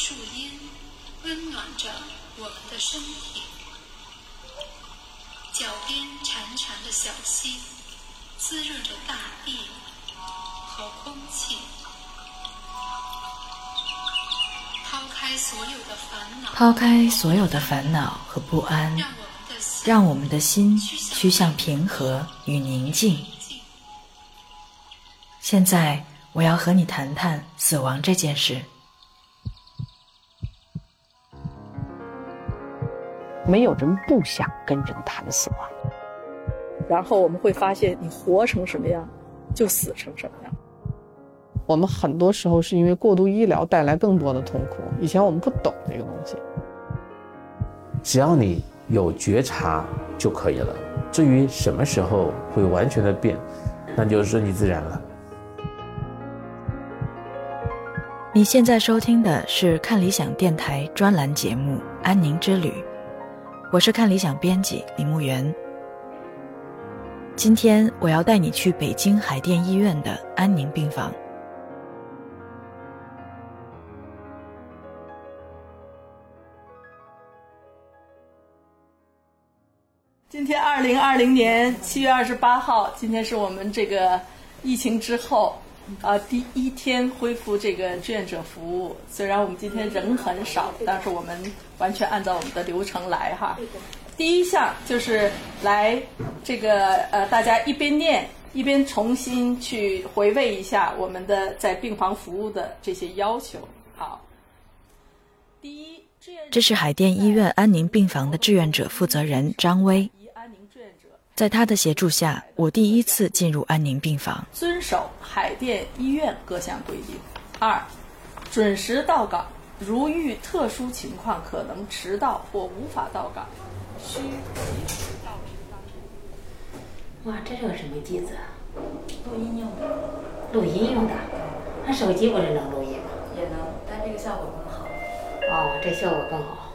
树荫温暖着我们的身体。脚边潺潺的小溪滋润着大地和空气。抛开所有的烦恼，抛开所有的烦恼和不安，让我们的心趋向平和与宁静。现在，我要和你谈谈死亡这件事。没有人不想跟人谈死亡，然后我们会发现，你活成什么样，就死成什么样。我们很多时候是因为过度医疗带来更多的痛苦，以前我们不懂这个东西。只要你有觉察就可以了。至于什么时候会完全的变，那就顺其自然了。你现在收听的是看理想电台专栏节目《安宁之旅》。我是看理想编辑李木源。今天我要带你去北京海淀医院的安宁病房。今天二零二零年七月二十八号，今天是我们这个疫情之后。啊，第一天恢复这个志愿者服务，虽然我们今天人很少，但是我们完全按照我们的流程来哈。第一项就是来这个呃，大家一边念一边重新去回味一下我们的在病房服务的这些要求。好，第一，这是海淀医院安宁病房的志愿者负责人张威。在他的协助下，我第一次进入安宁病房。遵守海淀医院各项规定。二，准时到岗。如遇特殊情况可能迟到或无法到岗，需及时到职当哇，这是个什么机子啊？录音用的。录音用的？那手机不是能录音吗？也能，但这个效果更好。哦，这效果更好。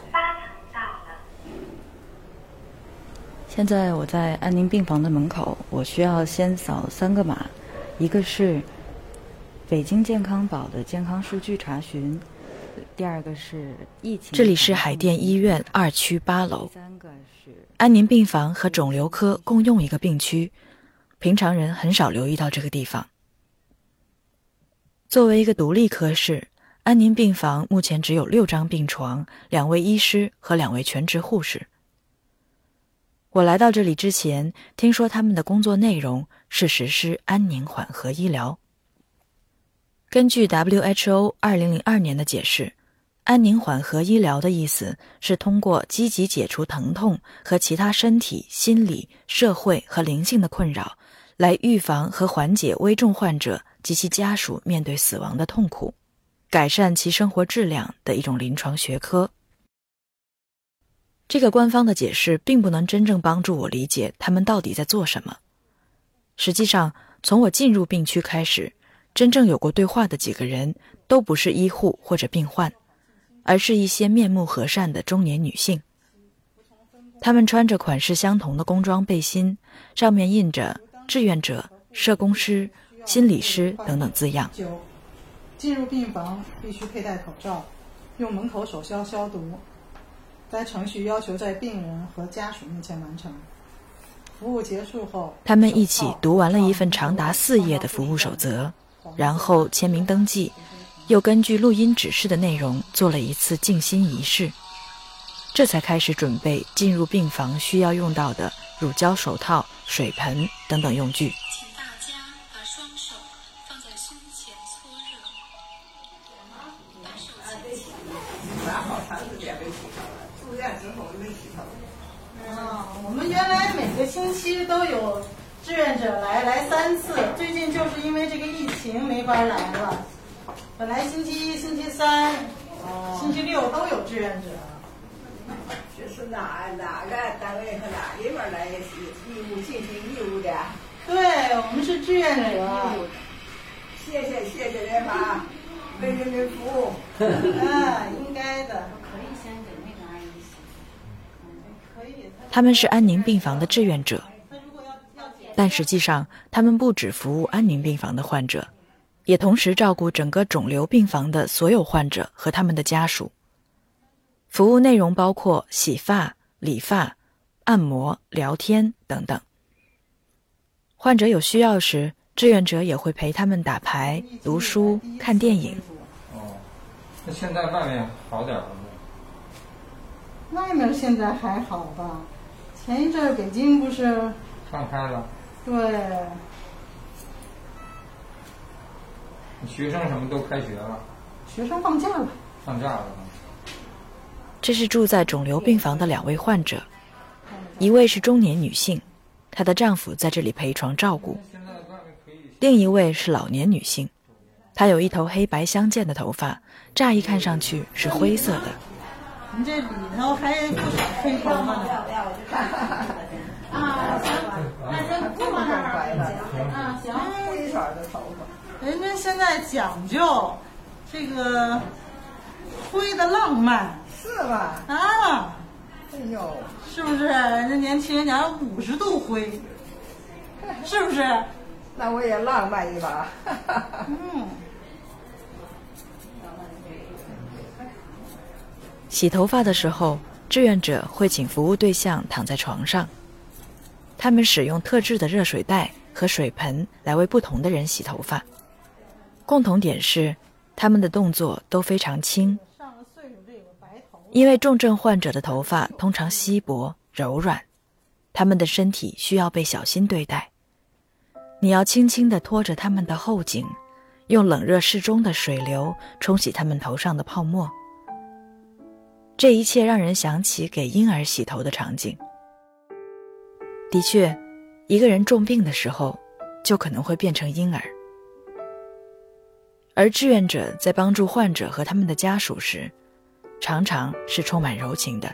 现在我在安宁病房的门口，我需要先扫三个码，一个是北京健康宝的健康数据查询，第二个是疫情。这里是海淀医院二区八楼，安宁病房和肿瘤科共用一个病区，平常人很少留意到这个地方。作为一个独立科室，安宁病房目前只有六张病床，两位医师和两位全职护士。我来到这里之前，听说他们的工作内容是实施安宁缓和医疗。根据 WHO 二零零二年的解释，安宁缓和医疗的意思是通过积极解除疼痛和其他身体、心理、社会和灵性的困扰，来预防和缓解危重患者及其家属面对死亡的痛苦，改善其生活质量的一种临床学科。这个官方的解释并不能真正帮助我理解他们到底在做什么。实际上，从我进入病区开始，真正有过对话的几个人都不是医护或者病患，而是一些面目和善的中年女性。她们穿着款式相同的工装背心，上面印着“志愿者”“社工师”“心理师”等等字样。进入病房必须佩戴口罩，用门口手消消毒。该程序要求在病人和家属面前完成。服务结束后，他们一起读完了一份长达四页的服务守则，然后签名登记，又根据录音指示的内容做了一次静心仪式，这才开始准备进入病房需要用到的乳胶手套、水盆等等用具。星期都有志愿者来，来三次。最近就是因为这个疫情没法来了。本来星期一、星期三、星期六都有志愿者。这是哪哪个单位和哪里边来义务进行义务的？对我们是志愿者。谢谢谢谢人吧，为人民服务。啊，应该的。他们是安宁病房的志愿者，但实际上他们不只服务安宁病房的患者，也同时照顾整个肿瘤病房的所有患者和他们的家属。服务内容包括洗发、理发、按摩、聊天等等。患者有需要时，志愿者也会陪他们打牌、读书、看电影。哦，那现在外面好点了吗？外面现在还好吧？前一阵儿北京不是放开了，对学生什么都开学了，学生放假了，放假了。这是住在肿瘤病房的两位患者，一位是中年女性，她的丈夫在这里陪床照顾；另一位是老年女性，她有一头黑白相间的头发，乍一看上去是灰色的。你这里头还不少黑头发呢。啊，行，那先不往那儿啊，行。灰色的头发，人家现在讲究这个灰的浪漫是吧？啊，哎呦，是不是？人家年轻人讲五十度灰，是不是？那我也浪漫一把。嗯。洗头发的时候，志愿者会请服务对象躺在床上，他们使用特制的热水袋和水盆来为不同的人洗头发。共同点是，他们的动作都非常轻，因为重症患者的头发通常稀薄柔软，他们的身体需要被小心对待。你要轻轻地拖着他们的后颈，用冷热适中的水流冲洗他们头上的泡沫。这一切让人想起给婴儿洗头的场景。的确，一个人重病的时候，就可能会变成婴儿。而志愿者在帮助患者和他们的家属时，常常是充满柔情的。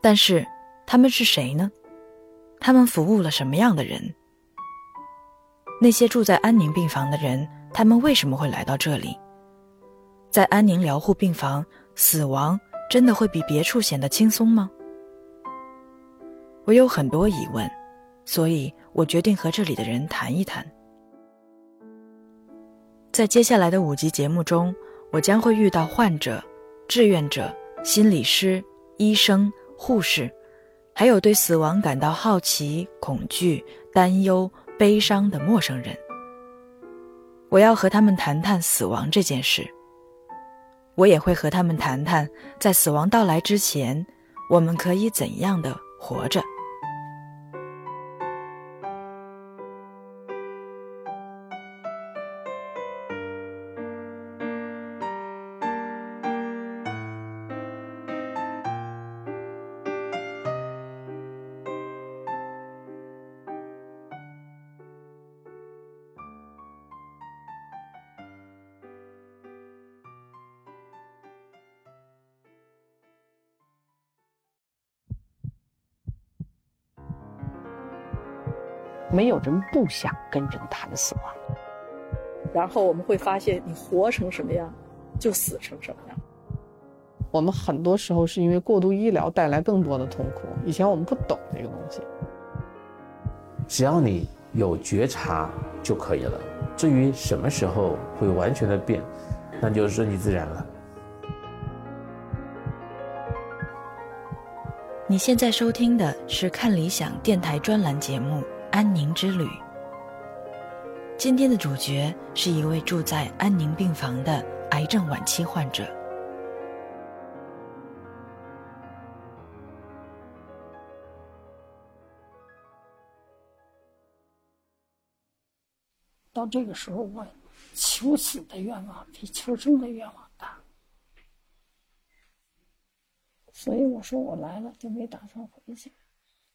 但是，他们是谁呢？他们服务了什么样的人？那些住在安宁病房的人，他们为什么会来到这里？在安宁疗护病房，死亡真的会比别处显得轻松吗？我有很多疑问，所以我决定和这里的人谈一谈。在接下来的五集节目中，我将会遇到患者、志愿者、心理师、医生、护士，还有对死亡感到好奇、恐惧、担忧、悲伤的陌生人。我要和他们谈谈死亡这件事。我也会和他们谈谈，在死亡到来之前，我们可以怎样的活着。没有人不想跟人谈死亡。然后我们会发现，你活成什么样，就死成什么样。我们很多时候是因为过度医疗带来更多的痛苦。以前我们不懂这个东西。只要你有觉察就可以了。至于什么时候会完全的变，那就顺其自然了。你现在收听的是看理想电台专栏节目。安宁之旅。今天的主角是一位住在安宁病房的癌症晚期患者。到这个时候，我求死的愿望比求生的愿望大，所以我说我来了就没打算回去，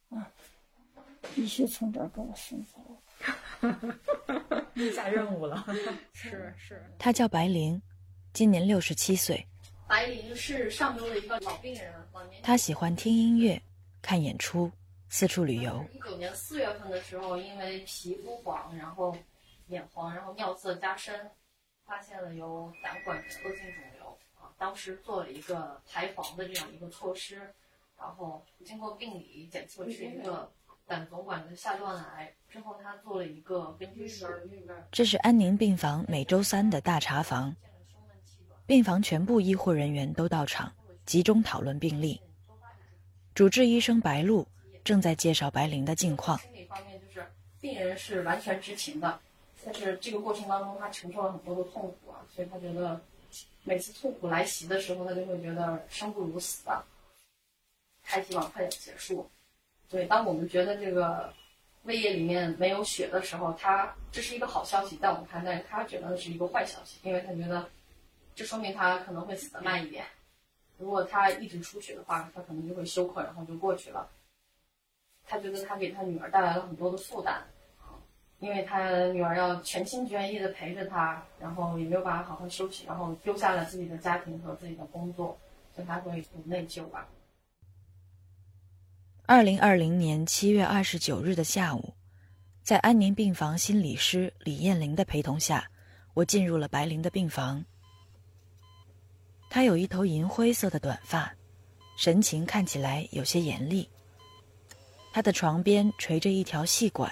啊。必须从这儿给我送走。下任务了。是是。他叫白灵，今年六十七岁。白灵是上周的一个老病人，他喜欢听音乐、看演出、四处旅游。一九年四月份的时候，因为皮肤黄，然后眼黄，然后尿色加深，发现了有胆管恶性肿瘤啊。当时做了一个排黄的这样一个措施，然后经过病理检测是一个。胆总管的下段癌，之后他做了一个根据术。这是安宁病房每周三的大查房，病房全部医护人员都到场，集中讨论病例。主治医生白露正在介绍白灵的近况。心理方面就是病人是完全知情的，但是这个过程当中他承受了很多的痛苦啊，所以他觉得每次痛苦来袭的时候，他就会觉得生不如死的，他希望快点结束。所以当我们觉得这个胃液里面没有血的时候，他这是一个好消息，在我们看来，他觉得是一个坏消息，因为他觉得这说明他可能会死得慢一点。如果他一直出血的话，他可能就会休克，然后就过去了。他觉得他给他女儿带来了很多的负担，因为他女儿要全心全意的陪着他，然后也没有办法好好休息，然后丢下了自己的家庭和自己的工作，所以他会有内疚吧。二零二零年七月二十九日的下午，在安宁病房心理师李艳玲的陪同下，我进入了白灵的病房。她有一头银灰色的短发，神情看起来有些严厉。她的床边垂着一条细管，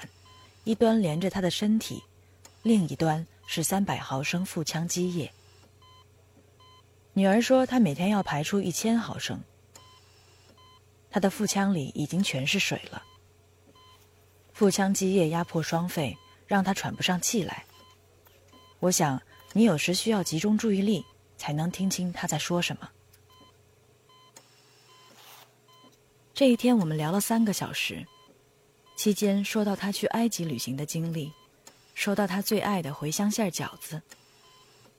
一端连着她的身体，另一端是三百毫升腹腔积液。女儿说，她每天要排出一千毫升。他的腹腔里已经全是水了，腹腔积液压迫双肺，让他喘不上气来。我想，你有时需要集中注意力。才能听清他在说什么。这一天，我们聊了三个小时，期间说到他去埃及旅行的经历，说到他最爱的茴香馅饺子，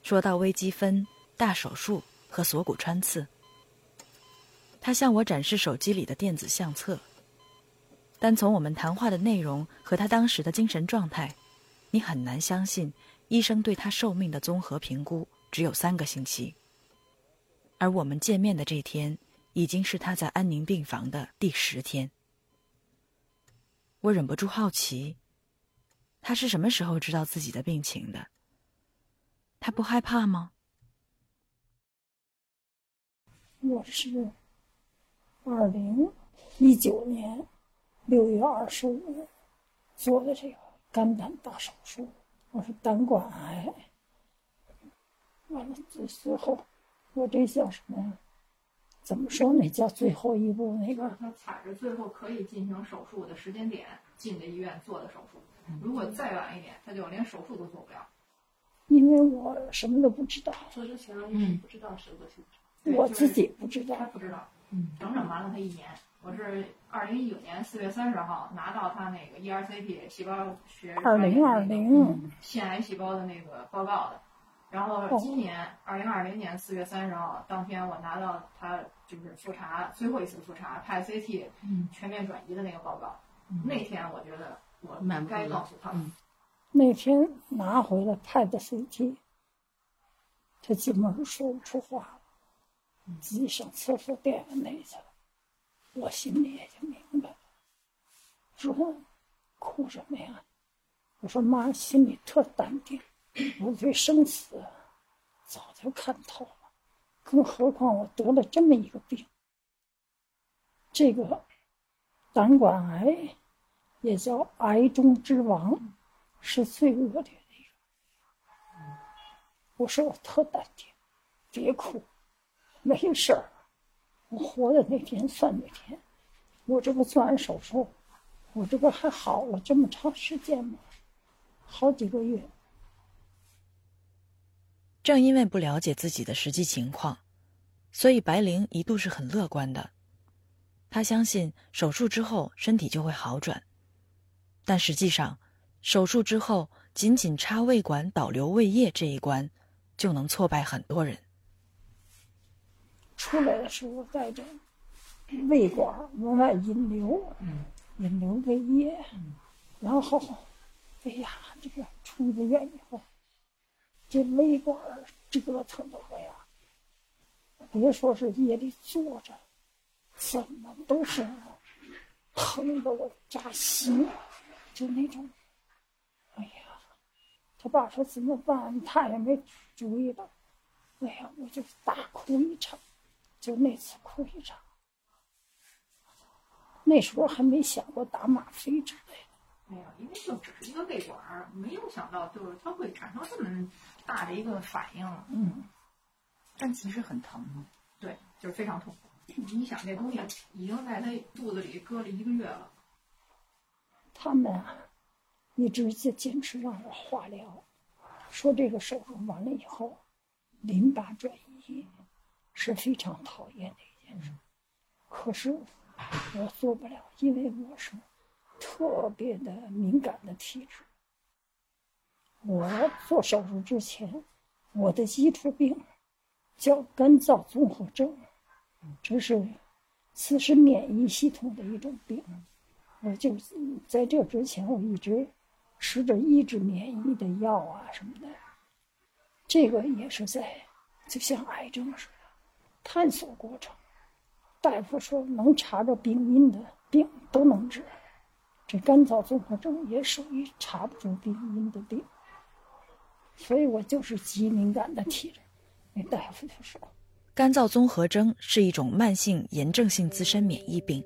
说到微积分、大手术和锁骨穿刺。他向我展示手机里的电子相册，但从我们谈话的内容和他当时的精神状态，你很难相信医生对他寿命的综合评估。只有三个星期，而我们见面的这天已经是他在安宁病房的第十天。我忍不住好奇，他是什么时候知道自己的病情的？他不害怕吗？我是二零一九年六月二十五做的这个肝胆大手术，我是胆管癌。完了，最最后，我这叫什么呀？怎么说那叫最后一步？那个他踩着最后可以进行手术的时间点进的医院做的手术。如果再晚一点，他就连手术都做不了。因为我什么都不知道。做之前嗯不知道手术性质。我自己不知道。他不知道。嗯。整整瞒了他一年。我是二零一九年四月三十号拿到他那个 ERCP 细胞学二零二零腺癌细胞的那个报告的。然后今年二零二零年四月三十号当天，我拿到他就是复查最后一次复查拍 CT 全面转移的那个报告。那天我觉得我该告诉他。那天拿回了拍的 CT，他基本上说不出话了，自己上厕所点眼泪去了。我心里也就明白了，说哭什么呀？我说妈心里特淡定。我对生死早就看透了，更何况我得了这么一个病。这个胆管癌也叫癌中之王，是最恶劣的一个。我说我特淡定，别哭，没事儿。我活的那天算那天。我这不做完手术，我这不还好了这么长时间吗？好几个月。正因为不了解自己的实际情况，所以白灵一度是很乐观的。他相信手术之后身体就会好转，但实际上，手术之后仅仅插胃管导流胃液这一关，就能挫败很多人。出来的时候带着胃管往外引流，引流胃液，然后，哎呀，这个出了院以后。这胃管折腾的我呀，别说是夜里坐着，怎么都是疼的我扎心，就那种。哎呀，他爸说怎么办，他也没主意了。哎呀，我就大哭一场，就那次哭一场。那时候还没想过打吗啡之类的。没有，因为就只是一个胃管儿，没有想到就是它会产生这么大的一个反应。嗯，但其实很疼吗？对，就是非常痛苦。你想，这东西已经在他肚子里搁了一个月了。他们啊，一直在坚持让我化疗，说这个手术完了以后，淋巴转移是非常讨厌的一件事。可是我做不了，因为我是特别的敏感的体质。我做手术之前，我的基础病叫干燥综合症，这是自身免疫系统的一种病。我就在这之前，我一直吃着抑制免疫的药啊什么的。这个也是在就像癌症似的探索过程。大夫说能查着病因的病都能治，这干燥综合症也属于查不出病因的病。所以我就是极敏感的体质。那大夫就说，干燥综合征是一种慢性炎症性自身免疫病。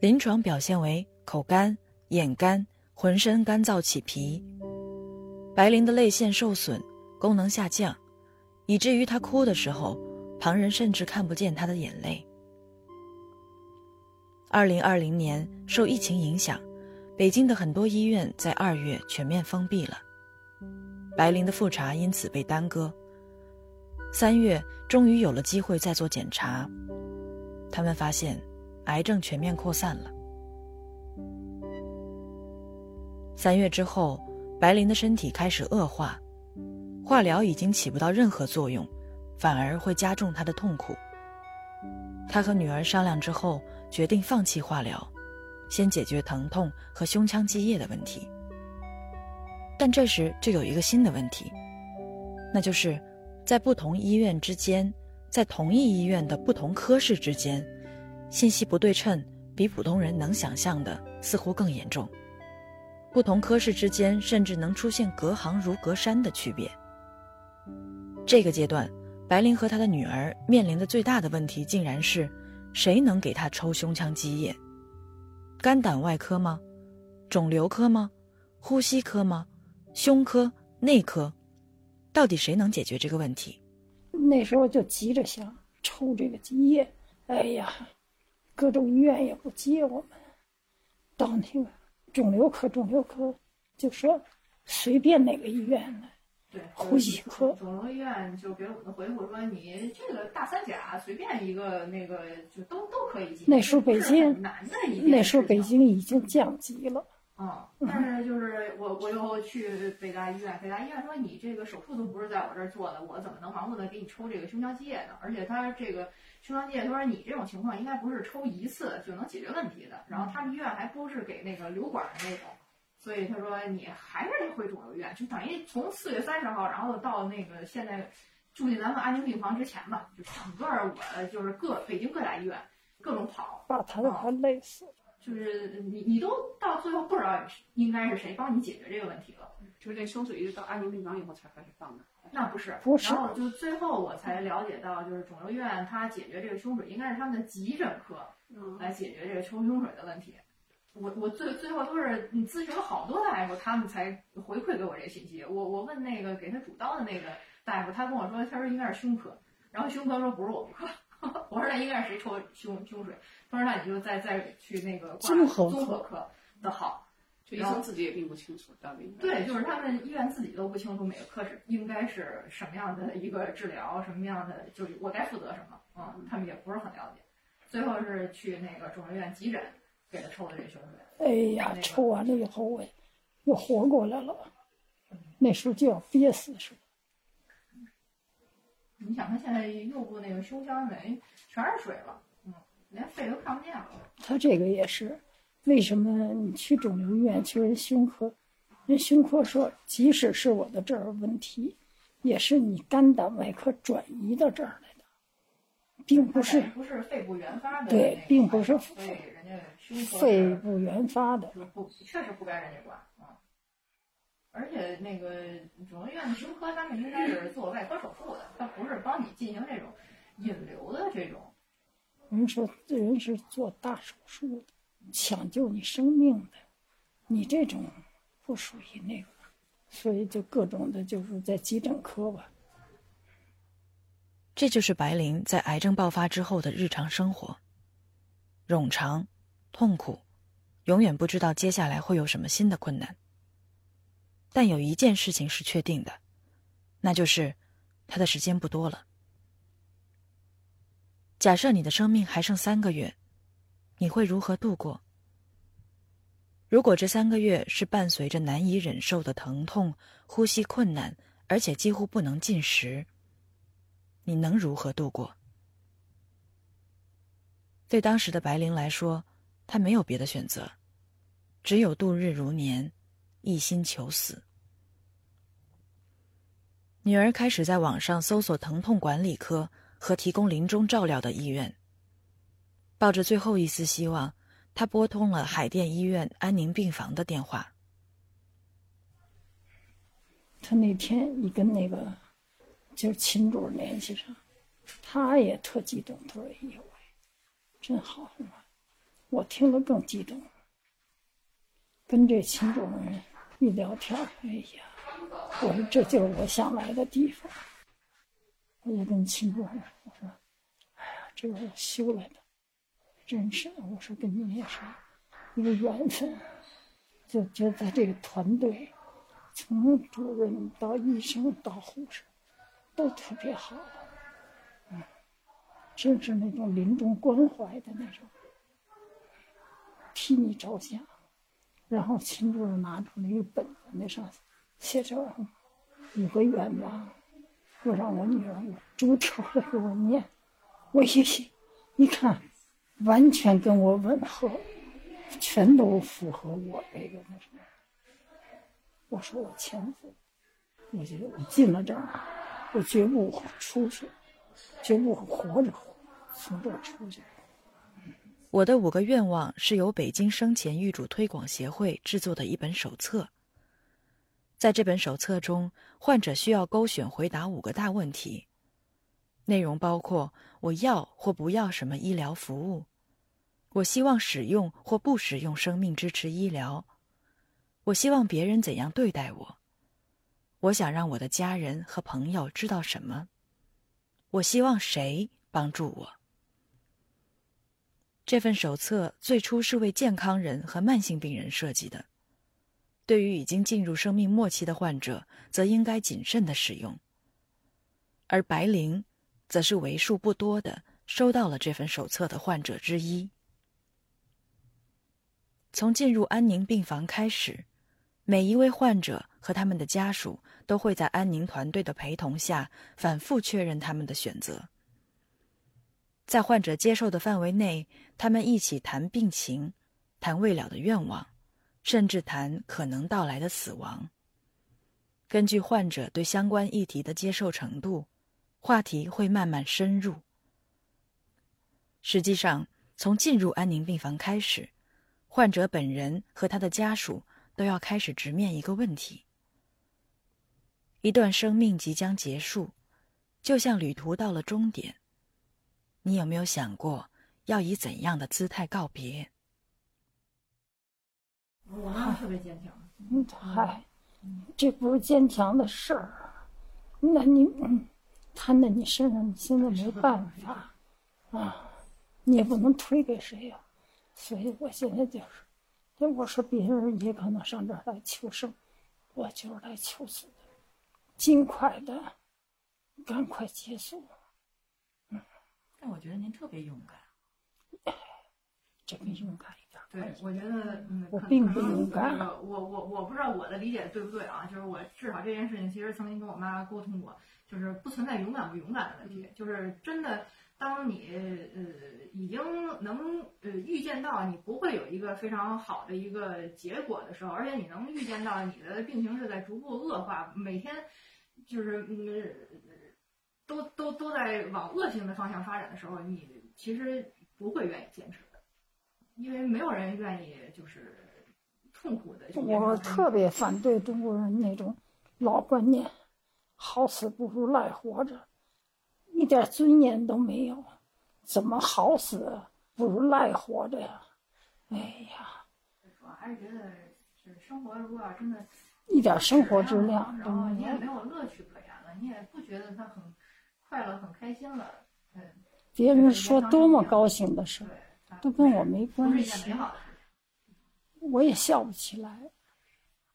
临床表现为口干、眼干、浑身干燥起皮。白灵的泪腺受损，功能下降，以至于她哭的时候，旁人甚至看不见他的眼泪。二零二零年受疫情影响，北京的很多医院在二月全面封闭了，白灵的复查因此被耽搁。三月终于有了机会再做检查，他们发现。癌症全面扩散了。三月之后，白灵的身体开始恶化，化疗已经起不到任何作用，反而会加重他的痛苦。他和女儿商量之后，决定放弃化疗，先解决疼痛和胸腔积液的问题。但这时就有一个新的问题，那就是在不同医院之间，在同一医院的不同科室之间。信息不对称比普通人能想象的似乎更严重，不同科室之间甚至能出现隔行如隔山的区别。这个阶段，白灵和她的女儿面临的最大的问题，竟然是谁能给她抽胸腔积液？肝胆外科吗？肿瘤科吗？呼吸科吗？胸科、内科？到底谁能解决这个问题？那时候就急着想抽这个积液，哎呀！各种医院也不接我们，到那个肿瘤科，肿瘤科就说随便哪个医院的，对，呼吸科。肿瘤医院就给我们的回复说，你这个大三甲随便一个那个就都都可以进。那时候北京难的一那时候北京已经降级了。嗯，但是就是我我又去北大医院，北大医院说你这个手术都不是在我这儿做的，我怎么能盲目的给你抽这个胸腔积液呢？而且他这个。胸腔积液，他说你这种情况应该不是抽一次就能解决问题的。然后他们医院还不是给那个流管的那种，所以他说你还是得回肿瘤医院。就等于从四月三十号，然后到那个现在住进咱们安宁病房之前吧，就整个我就是各北京各大医院各种跑，把他都快累死。就是你你都到最后不知道应该是谁帮你解决这个问题了。就是这胸水一直到安宁病房以后才开始放的。那不是，不是。然后就最后我才了解到，就是肿瘤医院它解决这个胸水，应该是他们的急诊科来解决这个抽胸水的问题。我我最最后都是你咨询了好多大夫，他们才回馈给我这信息。我我问那个给他主刀的那个大夫，他跟我说，他说应该是胸科，然后胸科说不是我们科。我说那应该是谁抽胸胸水？他说那你就再再去那个综合综合科的好。医生自己也并不清楚到底。对，就是他们医院自己都不清楚每个科室应该是什么样的一个治疗，什么样的就是我该负责什么，嗯，他们也不是很了解。最后是去那个肿瘤院急诊给他这胸水。哎呀，抽完了以后我又活过来了，那时候就要憋死似的。你想他现在右部那个胸腔内全是水了，嗯，连肺都看不见了。他这个也是。为什么你去肿瘤医院去人胸科？人胸科说，即使是我的这儿问题，也是你肝胆外科转移到这儿来的，并不是不是肺部原发的。对，并不是肺人家肺部原发的，不确实不该人家管啊。而且那个肿瘤医院的胸科，他们应该是做外科手术的，他不是帮你进行这种引流的这种。人说人是做大手术的，抢救你生命的，你这种不属于那个，所以就各种的，就是在急诊科吧。这就是白灵在癌症爆发之后的日常生活，冗长、痛苦，永远不知道接下来会有什么新的困难。但有一件事情是确定的，那就是他的时间不多了。假设你的生命还剩三个月，你会如何度过？如果这三个月是伴随着难以忍受的疼痛、呼吸困难，而且几乎不能进食，你能如何度过？对当时的白灵来说，她没有别的选择，只有度日如年，一心求死。女儿开始在网上搜索疼痛管理科。和提供临终照料的医院，抱着最后一丝希望，他拨通了海淀医院安宁病房的电话。他那天一跟那个就是秦主任联系上，他也特激动，他说：“哎呦喂，真好，是吧？”我听了更激动。跟这秦主任一聊天，哎呀，我说这就是我想来的地方。我就跟秦主任我说：“哎呀，这是我修来的，真是。我说跟你也是一个缘分，就觉得这个团队，从主任到医生到护士，都特别好，嗯，真是那种临终关怀的那种，替你着想。然后秦主任拿出了一个本子，那上写着五个愿望。”我让我女儿逐条的给我念，我一写，一看，完全跟我吻合，全都符合我这个那什么。我说我前夫，我觉得我进了这儿，我绝不出去，绝不活着从这儿出去。我的五个愿望是由北京生前预嘱推广协会制作的一本手册。在这本手册中，患者需要勾选回答五个大问题，内容包括：我要或不要什么医疗服务；我希望使用或不使用生命支持医疗；我希望别人怎样对待我；我想让我的家人和朋友知道什么；我希望谁帮助我。这份手册最初是为健康人和慢性病人设计的。对于已经进入生命末期的患者，则应该谨慎的使用。而白灵，则是为数不多的收到了这份手册的患者之一。从进入安宁病房开始，每一位患者和他们的家属都会在安宁团队的陪同下，反复确认他们的选择。在患者接受的范围内，他们一起谈病情，谈未了的愿望。甚至谈可能到来的死亡。根据患者对相关议题的接受程度，话题会慢慢深入。实际上，从进入安宁病房开始，患者本人和他的家属都要开始直面一个问题：一段生命即将结束，就像旅途到了终点，你有没有想过要以怎样的姿态告别？我妈特别坚强。嗯，嗨，这不是坚强的事儿。那你，摊在你身上，你现在没办法啊，你也不能推给谁呀。所以我现在就是，我说别人也可能上这儿来求生，我就是来求死的，尽快的，赶快结束。嗯，但我觉得您特别勇敢，真勇敢一点。对，我觉得，嗯，我并不勇敢。我我我不知道我的理解对不对啊？就是我至少这件事情，其实曾经跟我妈沟通过，就是不存在勇敢不勇敢的问题。就是真的，当你呃已经能呃预见到你不会有一个非常好的一个结果的时候，而且你能预见到你的病情是在逐步恶化，每天就是嗯都都都在往恶性的方向发展的时候，你其实不会愿意坚持的。因为没有人愿意就是痛苦的。我特别反对中国人那种老观念，好死不如赖活着，一点尊严都没有。怎么好死不如赖活着呀？哎呀，我还是觉得是生活，如果要真的一点生活质量都然后你。也没有乐趣可言了，你也不觉得它很快乐、很开心了，嗯，别人说多么高兴的事，都跟我没关系。我也笑不起来。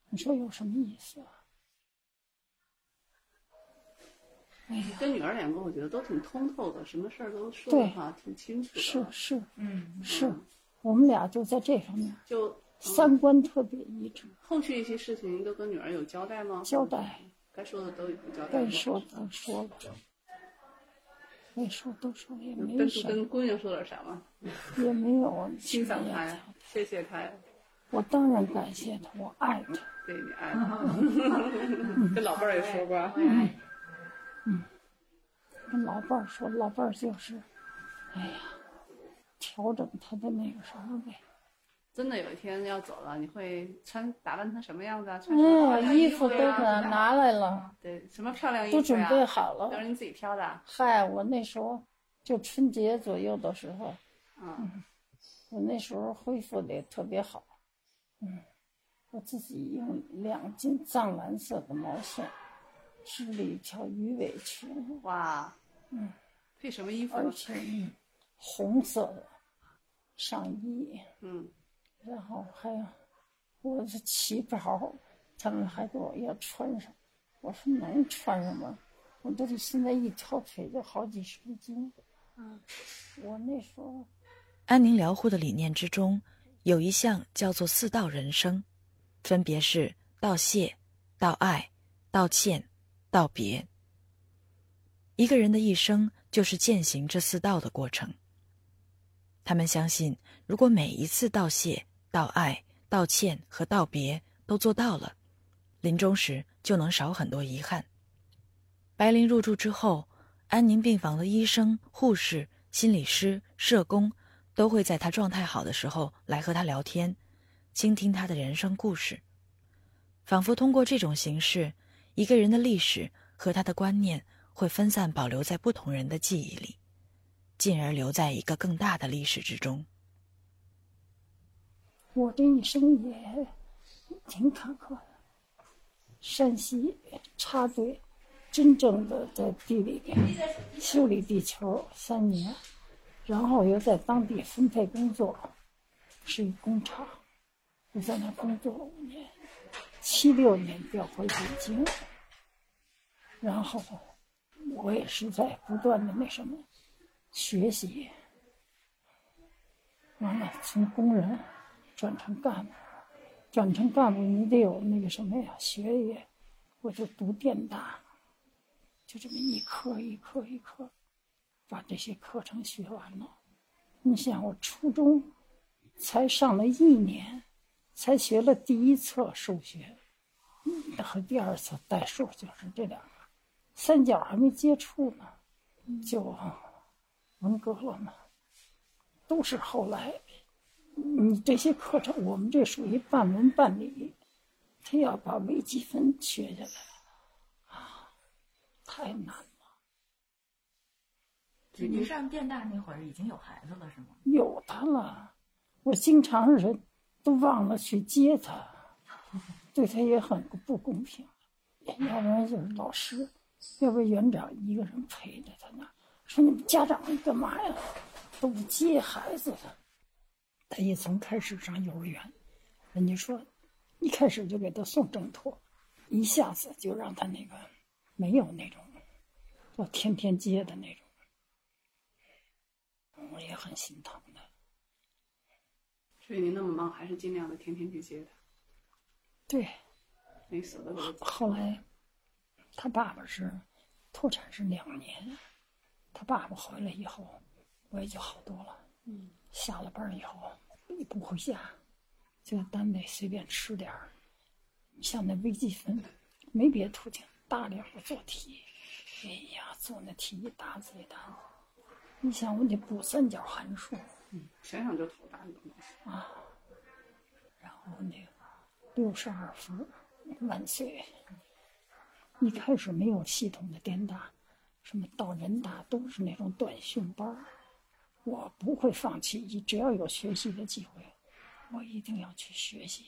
你说有什么意思啊？你跟女儿两个，我觉得都挺通透的，什么事儿都说哈挺清楚的。是是嗯，是，我们俩就在这方面就三观特别一致，后续一些事情都跟女儿有交代吗？交代该说的都有交代。该说的说了，该说都说，也没单独什么，跟姑娘说点啥吗？也没有欣赏她呀，谢谢她呀，我当然感谢他，我爱他。对你爱她。跟老伴儿也说过嗯。跟老伴儿说，老伴儿就是，哎呀，调整他的那个什么呗。真的有一天要走了，你会穿打扮成什么样子啊？穿什么漂哎，亮衣服都给他拿来了，对，什么漂亮衣服呀？都准备好了。都是你自己挑的啊。嗨，我那时候就春节左右的时候，嗯，我那时候恢复的也特别好，嗯，我自己用两斤藏蓝色的毛线织了一条鱼尾裙，哇，嗯，配什么衣服呢？而且嗯红色的上衣，嗯，然后还有我的旗袍，他们还给我要穿上，我说能穿上吗？我这里现在一条腿就好几十斤，嗯，我那时候安宁疗护的理念之中，有一项叫做四道人生，分别是道谢、道爱、道歉、道别。一个人的一生就是践行这四道的过程。他们相信，如果每一次道谢、道爱、道歉和道别都做到了，临终时就能少很多遗憾。白灵入住之后，安宁病房的医生、护士、心理师、社工都会在他状态好的时候来和他聊天，倾听他的人生故事，仿佛通过这种形式，一个人的历史和他的观念会分散保留在不同人的记忆里，进而留在一个更大的历史之中。我这一生也挺坎坷的。山西插队，真正的在地里边修理地球三年，然后又在当地分配工作，是一工厂，我在那工作了五年，七六年调回北京，然后我也是在不断的那什么学习，完了从工人转成干部，转成干部你得有那个什么呀学业，我就读电大，就这么一科一科一科，把这些课程学完了。你想我初中才上了一年，才学了第一册数学，和第二册代数，就是这两个，三角还没接触呢，就文革了嘛，都是后来。你这些课程，我们这属于半文半理，他要把微积分学下来，啊，太难了。你上电大那会儿已经有孩子了是吗？有他了，我经常人都忘了去接他，对他也很不公平。要不然就是老师，要不然园长一个人陪着他呢。说你们家长干嘛呀？都不接孩子的。他也从开始上幼儿园，人家说一开始就给他送挣脱，一下子就让他那个没有那种要天天接的那种，我也很心疼的。所以你那么忙，还是尽量的天天去接他，对，没死的都后来他爸爸是脱产是两年，他爸爸回来以后，我也就好多了。嗯，下了班以后也不回家，就在单位随便吃点儿。像那微积分，没别的途径，大量的做题。哎呀，做那题一沓子一沓子。你想，我得补三角函数。嗯，想想就头大啊。然后那个六十二分，万岁！一开始没有系统的电大，什么到人大都是那种短训班儿。我不会放弃，只要有学习的机会，我一定要去学习。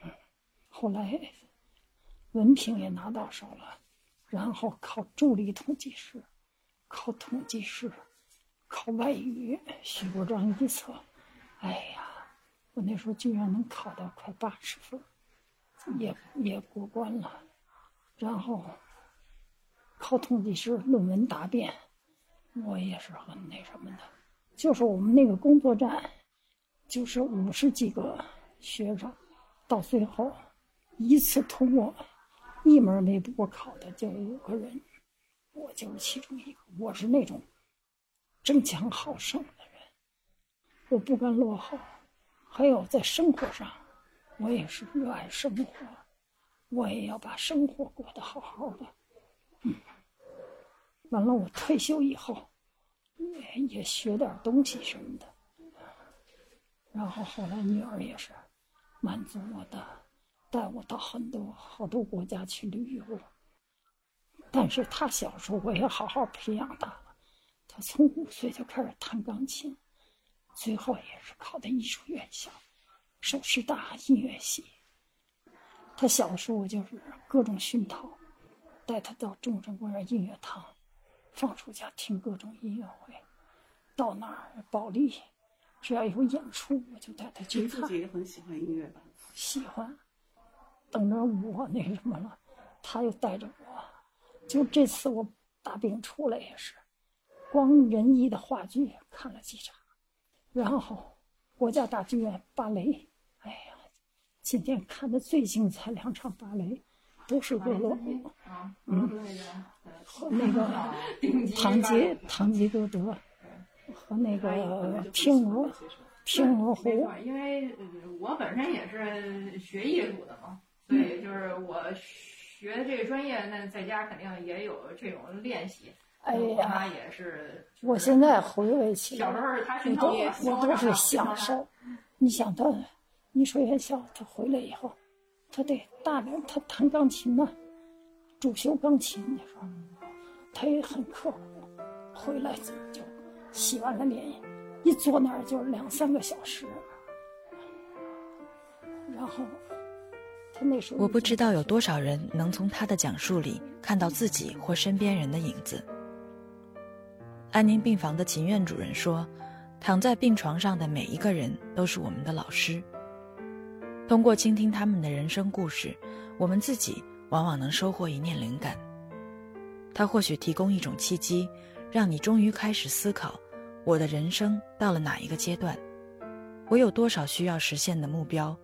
嗯，后来文凭也拿到手了，然后考助理统计师，考统计师，考外语，徐国璋一测，哎呀，我那时候居然能考到快八十分，也也过关了，然后考统计师论文答辩，我也是很那什么的。就是我们那个工作站，就是五十几个学生，到最后一次通过一门没补考的就五个人，我就是其中一个。我是那种争强好胜的人，我不甘落后。还有在生活上，我也是热爱生活，我也要把生活过得好好的。完了，我退休以后。也也学点东西什么的，然后后来女儿也是满足我的，带我到很多好多国家去旅游。但是她小时候我也好好培养她了，她从五岁就开始弹钢琴，最后也是考的艺术院校，首师大音乐系。她小时候我就是各种熏陶，带她到中山公园音乐堂。放暑假听各种音乐会，到那儿保利，只要有演出，我就带他去看。自己也很喜欢音乐吧？喜欢。等着我那什么了，他又带着我。就这次我大病出来也是，光仁义的话剧看了几场，然后国家大剧院芭蕾，哎呀，今天看的最精彩两场芭蕾。都是俄罗斯，嗯，和那个堂吉堂吉诃德，和那个天鹅天鹅湖。因为我本身也是学艺术的嘛，所以就是我学这个专业，那在家肯定也有这种练习。哎呀，也是。我现在回味起来，小时候他去都我都是享受。你想他艺术院校，他回来以后。他得大连，他弹钢琴呢，主修钢琴。你说，他也很刻苦。回来就就洗完了脸，一坐那儿就是两三个小时。然后他那时候，我不知道有多少人能从他的讲述里看到自己或身边人的影子。安宁病房的秦院主任说：“躺在病床上的每一个人都是我们的老师。”通过倾听他们的人生故事，我们自己往往能收获一念灵感。它或许提供一种契机，让你终于开始思考：我的人生到了哪一个阶段？我有多少需要实现的目标？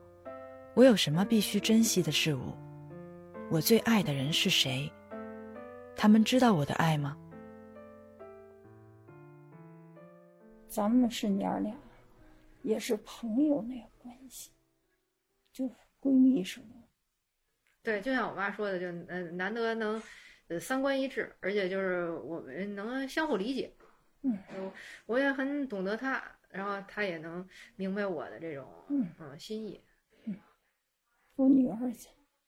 我有什么必须珍惜的事物？我最爱的人是谁？他们知道我的爱吗？咱们是娘俩，也是朋友那个关系。就闺蜜什么，对，就像我妈说的，就嗯，难得能，呃，三观一致，而且就是我们能相互理解，嗯，我也很懂得她，然后她也能明白我的这种嗯。心意，嗯，我女儿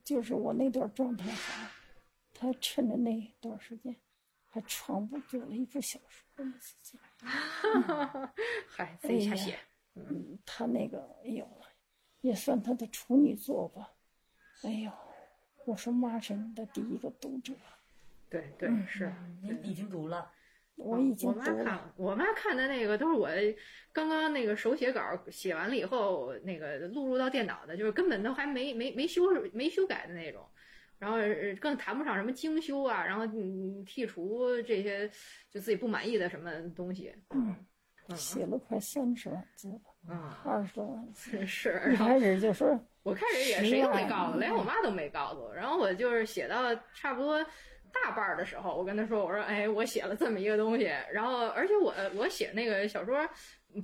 就是我那段状态好，她趁着那段时间还创部做了一部小说呢，自己，哈哈哈，嗨，自己瞎写，嗯，她那个哎呦。也算他的处女作吧。哎呦，我是妈生的第一个读者。对对是，您已经读了。我已经读了。我妈看，我妈看的那个都是我刚刚那个手写稿写完了以后，那个录入到电脑的，就是根本都还没没没修没修改的那种，然后更谈不上什么精修啊，然后剔除这些就自己不满意的什么东西。嗯。写了快三十万字了，嗯，二十多万字 是。一开始就说，我开始也谁都没告诉，连我妈都没告诉我。然后我就是写到差不多大半的时候，我跟她说：“我说，哎，我写了这么一个东西。然后，而且我我写那个小说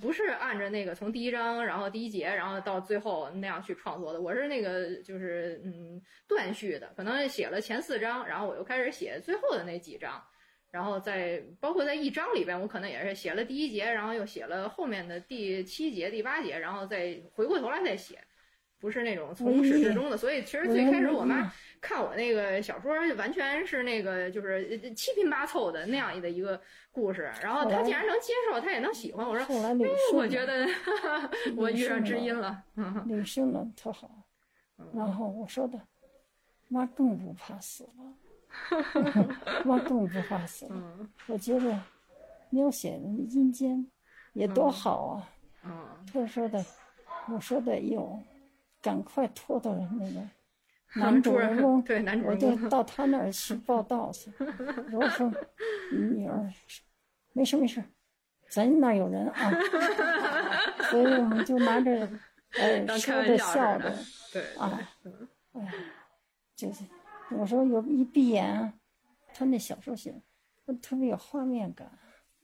不是按着那个从第一章，然后第一节，然后到最后那样去创作的。我是那个就是嗯断续的，可能写了前四章，然后我又开始写最后的那几章。”然后在包括在一章里边，我可能也是写了第一节，然后又写了后面的第七节、第八节，然后再回过头来再写。不是那种从始至终的。所以其实最开始我妈看我那个小说，完全是那个就是七拼八凑的那样的一个故事。然后她竟然能接受，她也能喜欢。我说，哎，我觉得我遇上知音了。女性了特好。然后我说的，妈更不怕死了，妈更不怕死了。我觉得描写阴间也多好啊。他说的，我说的哟，赶快拖到那个 男主人 公，对男主人公，我就到他那儿去报道去。我说女儿，没事没事，咱那有人啊。所以我们就拿着，哎，说着笑着。对啊，哎呀，就是我说有一闭眼，他那小说写，特别有画面感。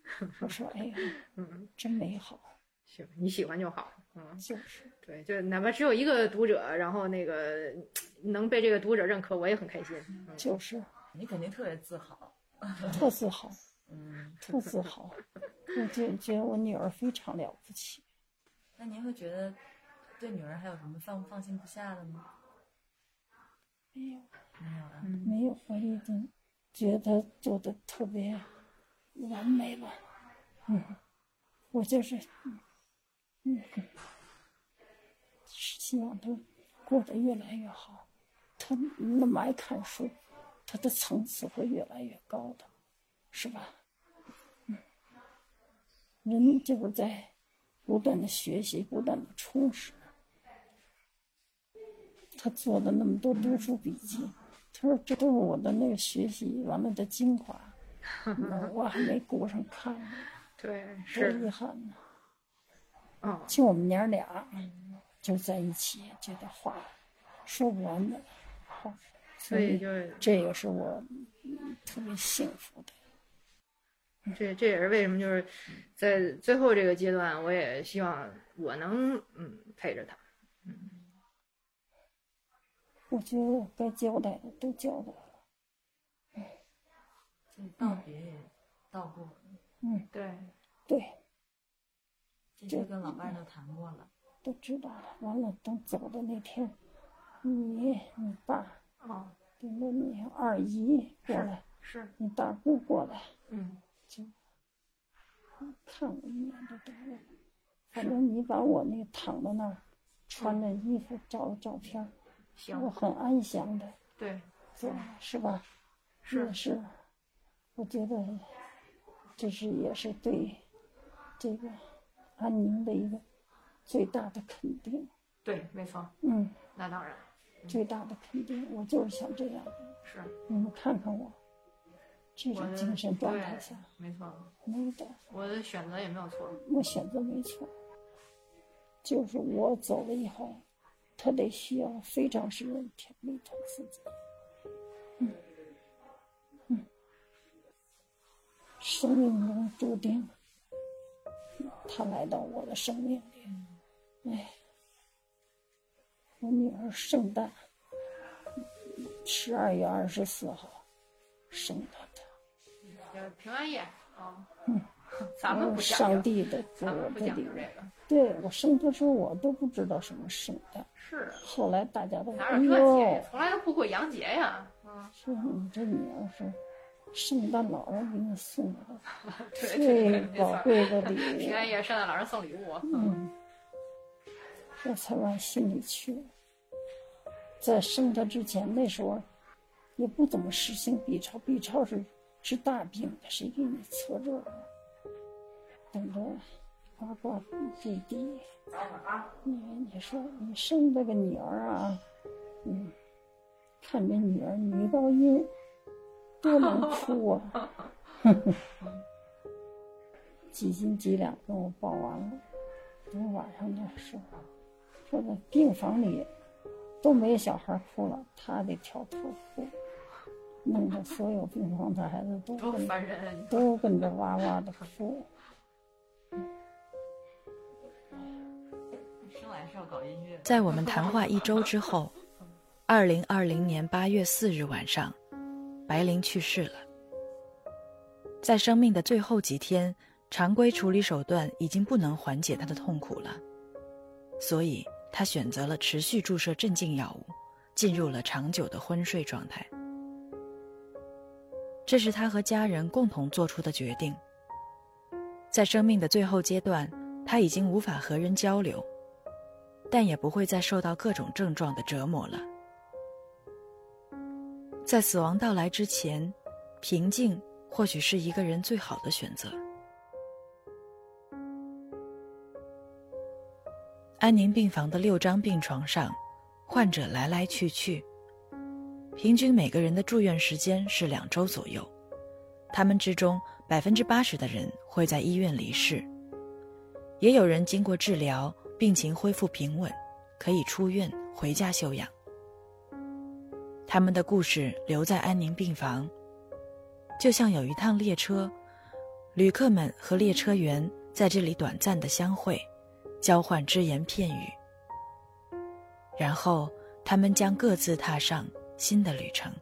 我说哎呀，嗯，真美好。行，你喜欢就好。嗯，就是，对，就哪怕只有一个读者，然后那个能被这个读者认可，我也很开心。就是，你肯定特别自豪，特自豪，嗯，特自豪。我觉觉得我女儿非常了不起。那您会觉得？对女儿还有什么放放心不下的吗？没有，没有了，没有。我已经觉得做的特别完美了。嗯，我就是，嗯，希望他过得越来越好。他那么爱看书，他的层次会越来越高的，是吧？嗯，人就是在不断的学习，不断的充实。他做的那么多读书笔记，他说这都是我的那个学习完了的精华，我还没顾上看呢，对，是遗憾呢。嗯，就我们娘俩就在一起，觉得话说不完的话，所以就这也是我特别幸福的。这这也是为什么就是在最后这个阶段，我也希望我能嗯陪着他，嗯。我觉得该交代的都交代了，哎，这道别也道过，嗯，对，对，这些跟老伴都谈过了，都知道了。完了，等走的那天，你、你爸，哦，领着你二姨过来，是，你大姑过来，嗯，就看我一眼就得了。反正你把我那个躺在那儿，穿着衣服照的照片。我很安详的，对，对，是吧？是是，我觉得这是也是对这个安宁的一个最大的肯定。对，没错。嗯，那当然，最大的肯定，我就是想这样。是，你们看看我这种精神状态下，没错，没的。我的选择也没有错，我选择没错，就是我走了以后。他得需要非常时间调理他自己，嗯，嗯，生命中注定，他来到我的生命里，哎，我女儿圣诞，十二月二十四号，生的他，平安夜啊，嗯。咱们不上帝的给我的礼物，对我生的时候我都不知道什么圣诞，是后来大家都哪有这节？从来都不过洋节呀。啊，是你这女儿是圣诞老人给你送的 最宝贵的礼物。平安夜圣诞老人送礼物，嗯，我才往心里去。在生他之前，那时候也不怎么实行 B 超，B 超是治大病的，谁给你测这个？等着，呱呱弟弟，你你说你生这个女儿啊，嗯，看这女儿女高音，多能 哭啊，几斤几两跟我报完了，等晚上再说，说在病房里都没小孩哭了，他得挑头哭，弄得所有病房的孩子都跟都跟着哇哇的哭。在我们谈话一周之后，二零二零年八月四日晚上，白灵去世了。在生命的最后几天，常规处理手段已经不能缓解她的痛苦了，所以他选择了持续注射镇静药物，进入了长久的昏睡状态。这是他和家人共同做出的决定。在生命的最后阶段，他已经无法和人交流，但也不会再受到各种症状的折磨了。在死亡到来之前，平静或许是一个人最好的选择。安宁病房的六张病床上，患者来来去去，平均每个人的住院时间是两周左右。他们之中百分之八十的人会在医院离世，也有人经过治疗，病情恢复平稳，可以出院回家休养。他们的故事留在安宁病房，就像有一趟列车，旅客们和列车员在这里短暂的相会，交换只言片语，然后他们将各自踏上新的旅程。